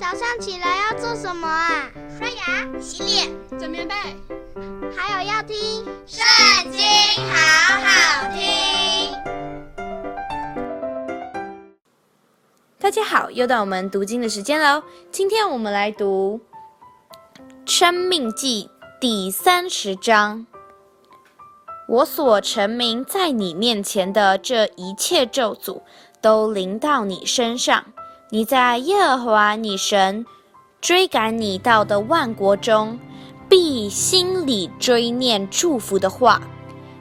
早上起来要做什么啊？刷牙、洗脸、整棉被，还有要听《圣经》，好好听。大家好，又到我们读经的时间喽。今天我们来读《生命记》第三十章。我所成名在你面前的这一切咒诅，都临到你身上。你在耶和华你神追赶你到的万国中，必心里追念祝福的话。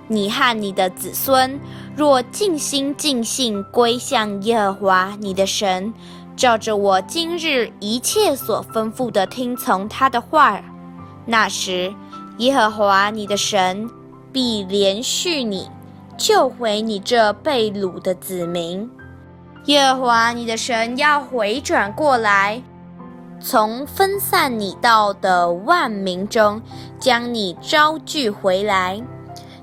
你和你的子孙若尽心尽性归向耶和华你的神，照着我今日一切所吩咐的听从他的话，那时耶和华你的神必怜恤你，救回你这被掳的子民。耶和华你的神要回转过来，从分散你到的万民中将你招聚回来。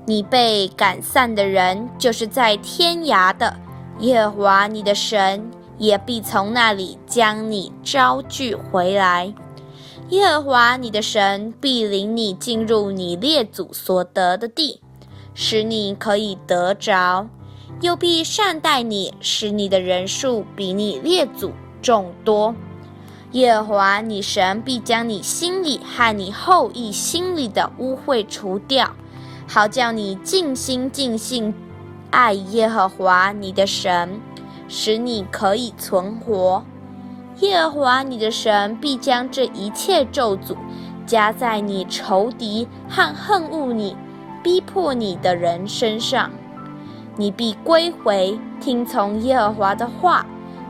你被赶散的人，就是在天涯的，耶和华你的神也必从那里将你招聚回来。耶和华你的神必领你进入你列祖所得的地，使你可以得着。又必善待你，使你的人数比你列祖众多。耶和华你神必将你心里和你后裔心里的污秽除掉，好叫你尽心尽性爱耶和华你的神，使你可以存活。耶和华你的神必将这一切咒诅加在你仇敌和恨恶你、逼迫你的人身上。你必归回，听从耶和华的话，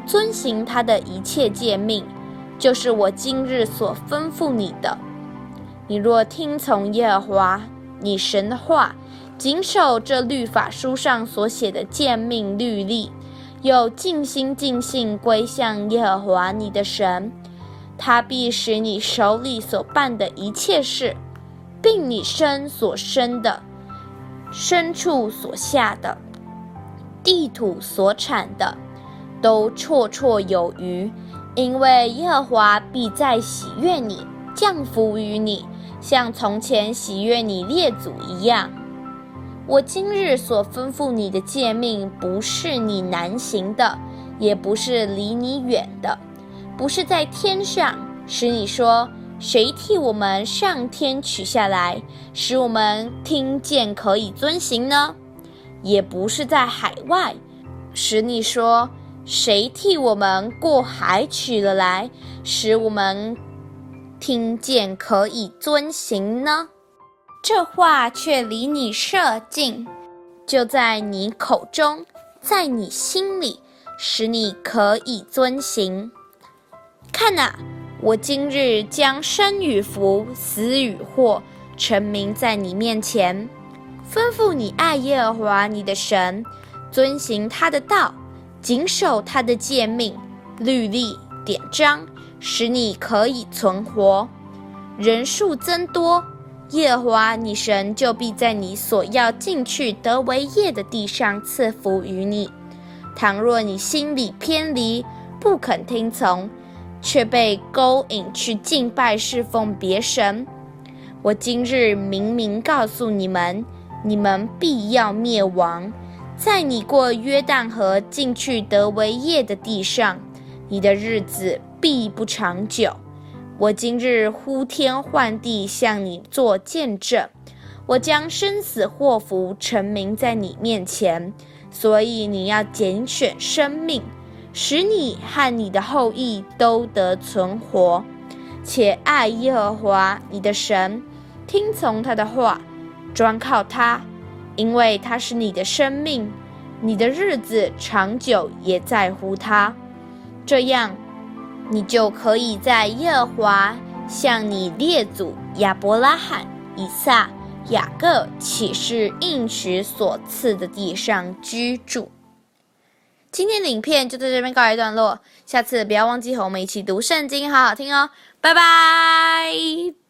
遵行他的一切诫命，就是我今日所吩咐你的。你若听从耶和华你神的话，谨守这律法书上所写的诫命律例，又尽心尽性归向耶和华你的神，他必使你手里所办的一切事，并你身所生的、牲畜所下的。地土所产的，都绰绰有余，因为耶和华必在喜悦你，降福于你，像从前喜悦你列祖一样。我今日所吩咐你的诫命，不是你难行的，也不是离你远的，不是在天上，使你说，谁替我们上天取下来，使我们听见可以遵行呢？也不是在海外，使你说，谁替我们过海取了来，使我们听见可以遵行呢？这话却离你甚近，就在你口中，在你心里，使你可以遵行。看哪，我今日将生与福、死与祸，陈明在你面前。吩咐你爱耶和华你的神，遵行他的道，谨守他的诫命、律例、典章，使你可以存活。人数增多，耶和华你神就必在你所要进去得为业的地上赐福于你。倘若你心里偏离，不肯听从，却被勾引去敬拜侍奉别神，我今日明明告诉你们。你们必要灭亡，在你过约旦河进去得为业的地上，你的日子必不长久。我今日呼天唤地向你作见证，我将生死祸福陈明在你面前，所以你要拣选生命，使你和你的后裔都得存活，且爱耶和华你的神，听从他的话。专靠他，因为他是你的生命，你的日子长久也在乎他。这样，你就可以在耶和华向你列祖亚伯拉罕、以撒、雅各起誓应许所赐的地上居住。今天的影片就在这边告一段落，下次不要忘记和我们一起读圣经，好好听哦，拜拜。